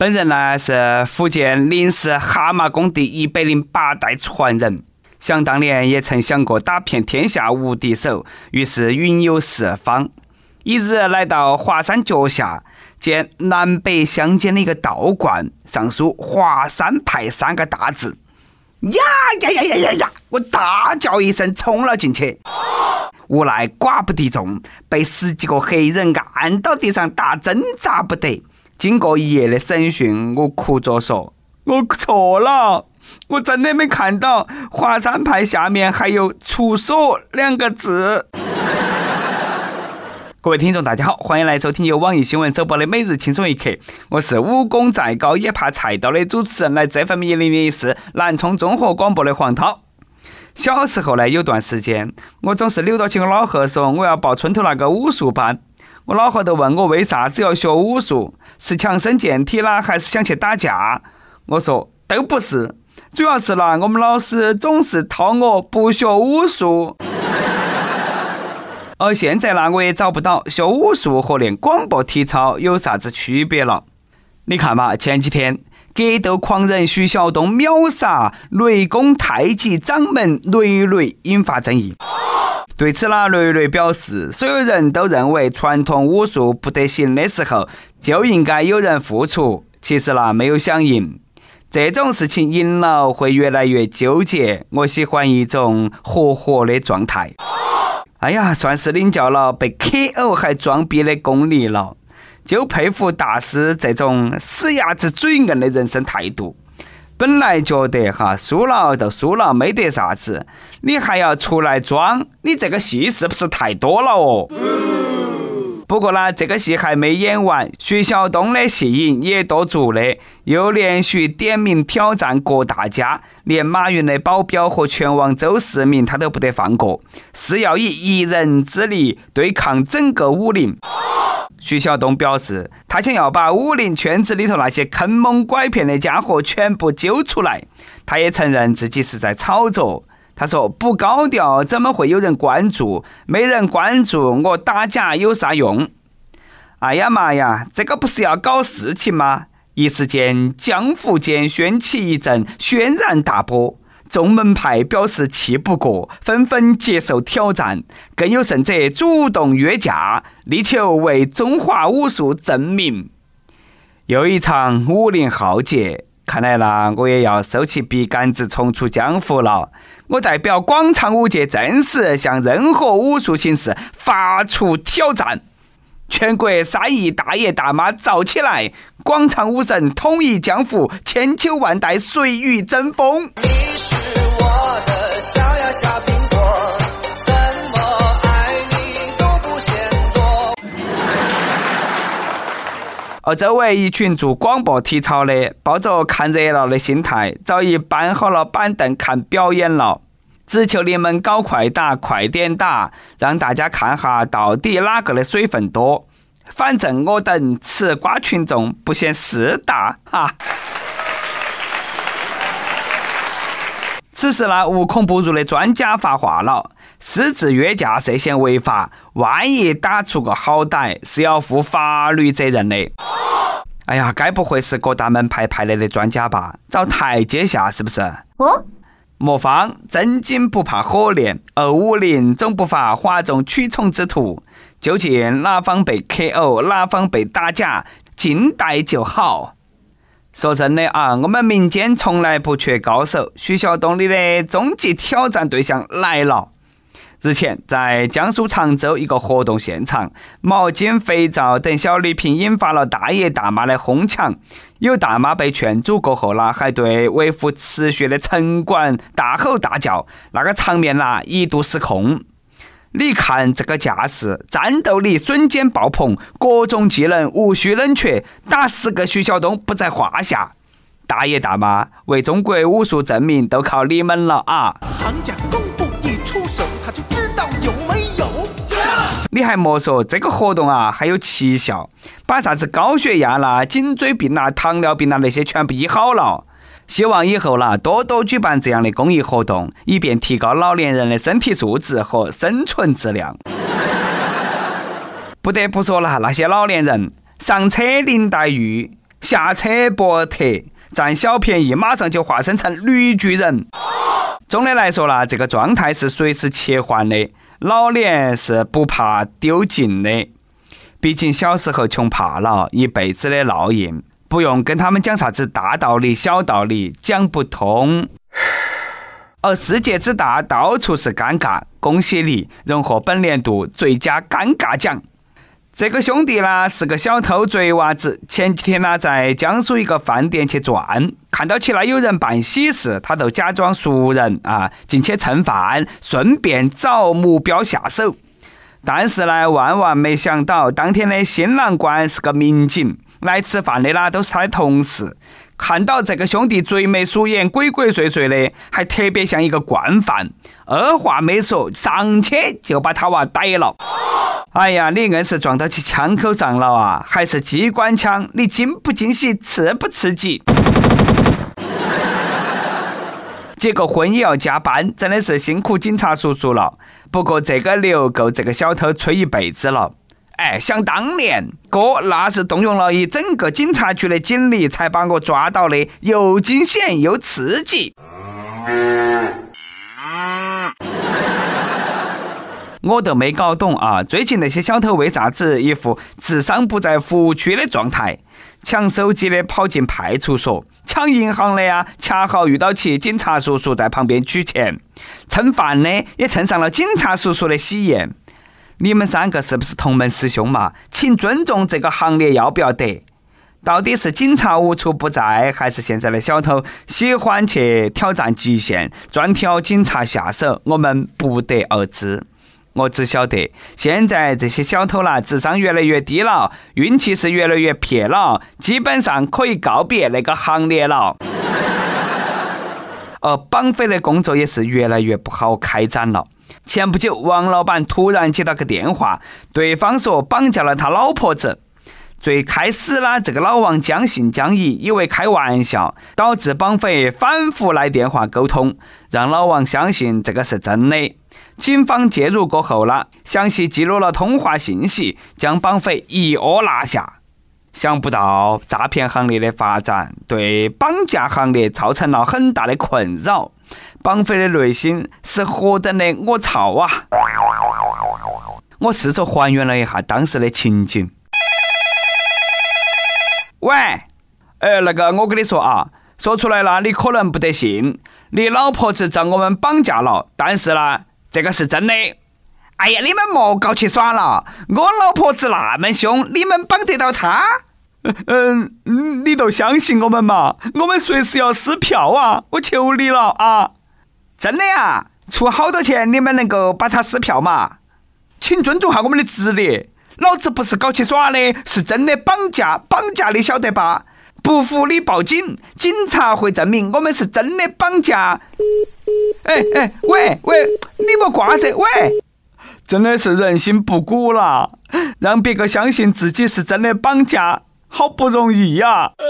本人呢是福建临市蛤蟆功第一百零八代传人，想当年也曾想过打遍天下无敌手，于是云游四方。一日来到华山脚下，见南北相间的一个道观，上书“华山派”三个大字。呀呀呀呀呀呀！我大叫一声，冲了进去。无奈寡不敌众，被十几个黑人按到地上打，挣扎不得。经过一夜的审讯，我哭着说：“我错了，我真的没看到华山派下面还有‘出所’两个字。”各位听众，大家好，欢迎来收听由网易新闻首播的《每日轻松一刻》，我是武功再高也怕菜刀的主持人，来自 FM 一零零四南充综合广播的黄涛。小时候呢，有段时间，我总是扭到起我老贺说我要报村头那个武术班。我老贺都问我为啥子要学武术，是强身健体啦，还是想去打架？我说都不是，主要是啦，我们老师总是套我不学武术。而现在呢，我也找不到学武术和练广播体操有啥子区别了。你看嘛，前几天格斗狂人徐晓东秒杀雷公太极掌门雷雷，引发争议。对此呢，雷雷表示，所有人都认为传统武术不得行的时候，就应该有人付出。其实呢，没有想赢，这种事情赢了会越来越纠结。我喜欢一种活活的状态。哎呀，算是领教了被 KO 还装逼的功力了，就佩服大师这种死鸭子嘴硬的人生态度。本来觉得哈输了就输了，没得啥子，你还要出来装，你这个戏是不是太多了哦？不过呢，这个戏还没演完，徐晓东的戏瘾也多足的，又连续点名挑战各大家，连马云的保镖和拳王周世明他都不得放过，是要以一人之力对抗整个武林。徐晓东表示，他想要把武林圈子里头那些坑蒙拐骗的家伙全部揪出来。他也承认自己是在炒作。他说：“不高调怎么会有人关注？没人关注我打假有啥用？”哎呀妈呀，这个不是要搞事情吗？一时间江湖间掀起一阵轩然大波，众门派表示气不过，纷纷接受挑战，更有甚者主动约架，力求为中华武术正名。又一场武林浩劫。看来啦，我也要收起笔杆子重出江湖了。我代表广场舞界正式向任何武术形式发出挑战！全国三亿大爷大妈造起来！广场舞神统一江湖，千秋万代谁与争锋？你是我的小呀小苹果，怎么爱你都不嫌多而周围一群做广播体操的，抱着看热闹的心态，早已搬好了板凳看表演了。只求你们搞快打，快点打，让大家看哈到底哪个的水分多。反正我等吃瓜群众不嫌事大，哈。此时呢，无孔不入的专家发话了：私自约架涉嫌违法，万一打出个好歹，是要负法律责任的。哎呀，该不会是各大门派派来的专家吧？找台阶下是不是？哦，莫方真金不怕火炼，而武林总不乏哗众取宠之徒。究竟哪方被 KO，哪方被打假，静待就好。说真的啊，我们民间从来不缺高手。徐晓东你的终极挑战对象来了。日前，在江苏常州一个活动现场，毛巾、肥皂等小礼品引发了大爷大妈的哄抢。有大妈被劝阻过后呢，还对维护秩序的城管大吼大叫，那个场面呐，一度失控。你看这个架势，战斗力瞬间爆棚，各种技能无需冷却，打十个徐晓东不在话下。大爷大妈，为中国武术证明都靠你们了啊！行家功夫一出手，他就知道有没有。你还莫说，这个活动啊还有奇效，把啥子高血压啦、颈椎病啦、糖尿病啦那些全部医好了。希望以后啦，多多举办这样的公益活动，以便提高老年人的身体素质和生存质量。不得不说了，那些老年人上车林黛玉，下车伯特，占小便宜，马上就化身成绿巨人。总的来说啦，这个状态是随时切换的，老年是不怕丢尽的。毕竟小时候穷怕了，一辈子的烙印，不用跟他们讲啥子大道理、小道理，讲不通。而世界之大，到处是尴尬。恭喜你荣获本年度最佳尴尬奖。这个兄弟呢是个小偷贼娃子，前几天呢在江苏一个饭店去转，看到起来有人办喜事，他就假装熟人啊进去蹭饭，顺便找目标下手。但是呢，万万没想到，当天的新郎官是个民警，来吃饭的呢都是他的同事。看到这个兄弟贼眉鼠眼、鬼鬼祟祟的，还特别像一个惯犯，二话没说，上去就把他娃逮了。哎呀，你硬是撞到起枪口上了啊！还是机关枪，你惊不惊喜，刺不刺激？结个婚也要加班，真的是辛苦警察叔叔了。不过这个牛够这个小偷吹一辈子了。哎，想当年，哥那是动用了一整个警察局的警力才把我抓到的，又惊险又刺激。我都没搞懂啊！最近那些小偷为啥子一副智商不在服务区的状态？抢手机的跑进派出所，抢银行的呀，恰好遇到起警察叔叔在旁边取钱；蹭饭的也蹭上了警察叔叔的喜宴。你们三个是不是同门师兄嘛？请尊重这个行列，要不要得？到底是警察无处不在，还是现在的小偷喜欢去挑战极限，专挑警察下手？我们不得而知。我只晓得，现在这些小偷啦，智商越来越低了，运气是越来越撇了，基本上可以告别那个行列了。而绑匪的工作也是越来越不好开展了。前不久，王老板突然接到个电话，对方说绑架了他老婆子。最开始呢，这个老王将信将疑，以为开玩笑，导致绑匪反复来电话沟通，让老王相信这个是真的。警方介入过后呢，详细记录了通话信息，将绑匪一窝拿下。想不到诈骗行业的发展，对绑架行业造成了很大的困扰。绑匪的内心是何等的我操啊！我试着还原了一下当时的情景。喂，哎，那个，我跟你说啊，说出来了，你可能不得信。你老婆子遭我们绑架了，但是呢，这个是真的。哎呀，你们莫搞起耍了，我老婆子那么凶，你们绑得到她？嗯，你都相信我们嘛？我们随时要撕票啊！我求你了啊！真的呀？出好多钱你们能够把它撕票嘛？请尊重下我们的职业，老子不是搞起耍的，是真的绑架，绑架你晓得吧？不服你报警，警察会证明我们是真的绑架。哎哎，喂喂，你莫挂噻，喂！真的是人心不古了，让别个相信自己是真的绑架，好不容易呀！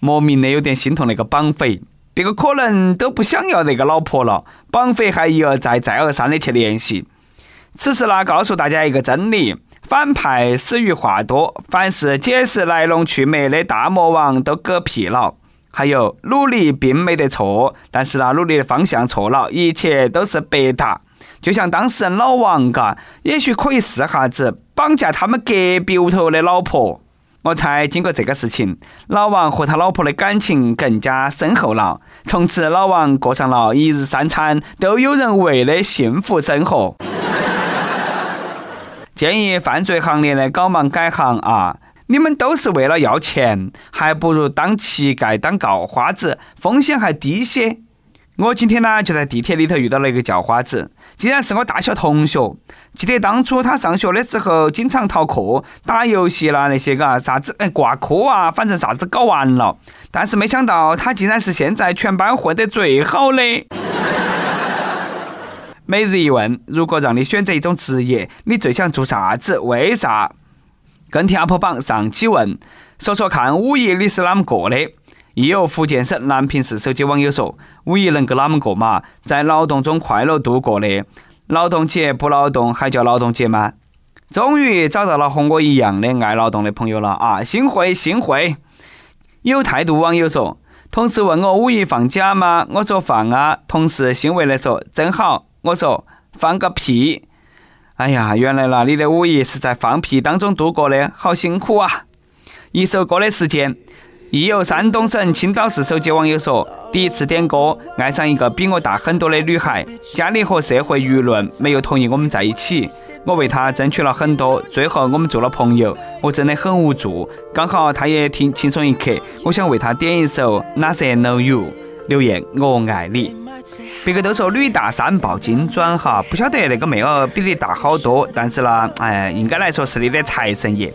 莫名的有点心痛那个绑匪，别个可能都不想要那个老婆了，绑匪还一而再、再而三的去联系。此时呢，告诉大家一个真理：反派死于话多，凡是解释来龙去脉的大魔王都嗝屁了。还有努力并没得错，但是呢，努力的方向错了，一切都是白搭。就像当事人老王嘎，也许可以试下子绑架他们隔壁屋头的老婆。我猜，经过这个事情，老王和他老婆的感情更加深厚了。从此，老王过上了一日三餐都有人喂的幸福生活。建议犯罪行列的搞忙改行啊！你们都是为了要钱，还不如当乞丐、当告花子，风险还低些。我今天呢，就在地铁里头遇到了一个叫花子，竟然是我大学同学。记得当初他上学的时候，经常逃课、打游戏啦那些嘎啥子哎挂科啊，反正啥子搞完了。但是没想到他竟然是现在全班混得最好的。每日一问：如果让你选择一种职业，你最想做啥子？为啥？跟帖 UP 榜上期问：说说看，五一你是啷么过的？亦有福建省南平市手机网友说：“五一能够啷么过嘛？在劳动中快乐度过的。劳动节不劳动还叫劳动节吗？”终于找到了和我一样的爱劳动的朋友了啊！幸会幸会。有态度网友说，同事问我五一放假吗？我说放啊。同事欣慰的说，真好。我说放个屁。哎呀，原来那，你的五一是在放屁当中度过的，好辛苦啊！一首歌的时间。亦有山东省青岛市手机网友说：“第一次点歌，爱上一个比我大很多的女孩，家里和社会舆论没有同意我们在一起，我为她争取了很多，最后我们做了朋友。我真的很无助，刚好她也听轻松一刻，我想为她点一首《哪些 Know You》。留言：我爱你。别个都说女大三抱金砖哈，不晓得那个妹儿比你大好多，但是呢，哎，应该来说是你的财神爷。”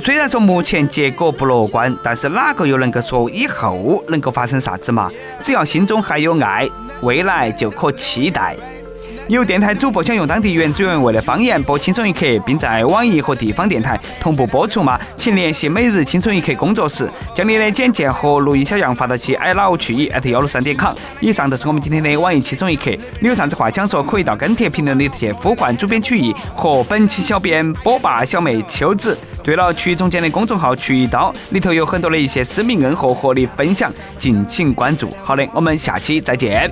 虽然说目前结果不乐观，但是哪个又能够说以后能够发生啥子嘛？只要心中还有爱，未来就可期待。有电台主播想用当地原汁原味的方言播《轻松一刻》，并在网易和地方电台同步播出吗？请联系每日轻松一刻工作室，将你的简介和录音小样发到其 i love 去 at 幺六三点 com。以上就是我们今天的网易轻松一刻。你有啥子话想说，可以到跟帖评论里去呼唤主编曲艺和本期小编波霸小妹秋子。对了，曲总监的公众号“曲一刀”里头有很多的一些私密恩和和你分享，敬请关注。好的，我们下期再见。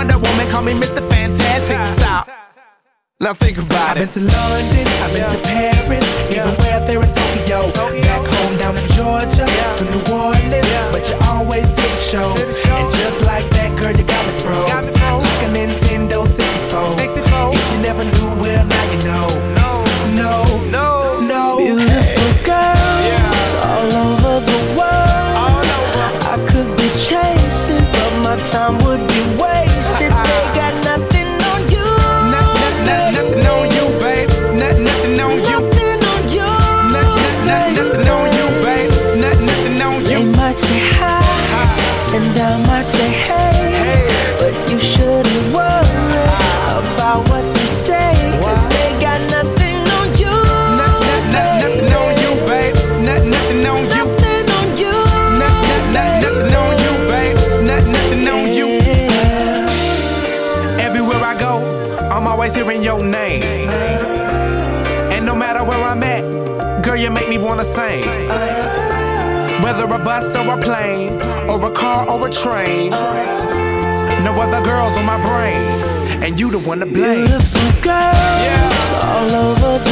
Wonder Woman, call me Mr. Fantastic. Stop. Now think about it. I've been to London, I've been to Paris, even way out there in Tokyo. Back home down in Georgia, to New Orleans, but you always did the show. And just like that, girl, you got me froze. Like a Nintendo 64. If you never knew, well, now you know. No, no, no, no. Beautiful girls all over the world. Whether a bus or a plane, or a car or a train. No other girls on my brain, and you the one to blame. Beautiful girls yeah. all over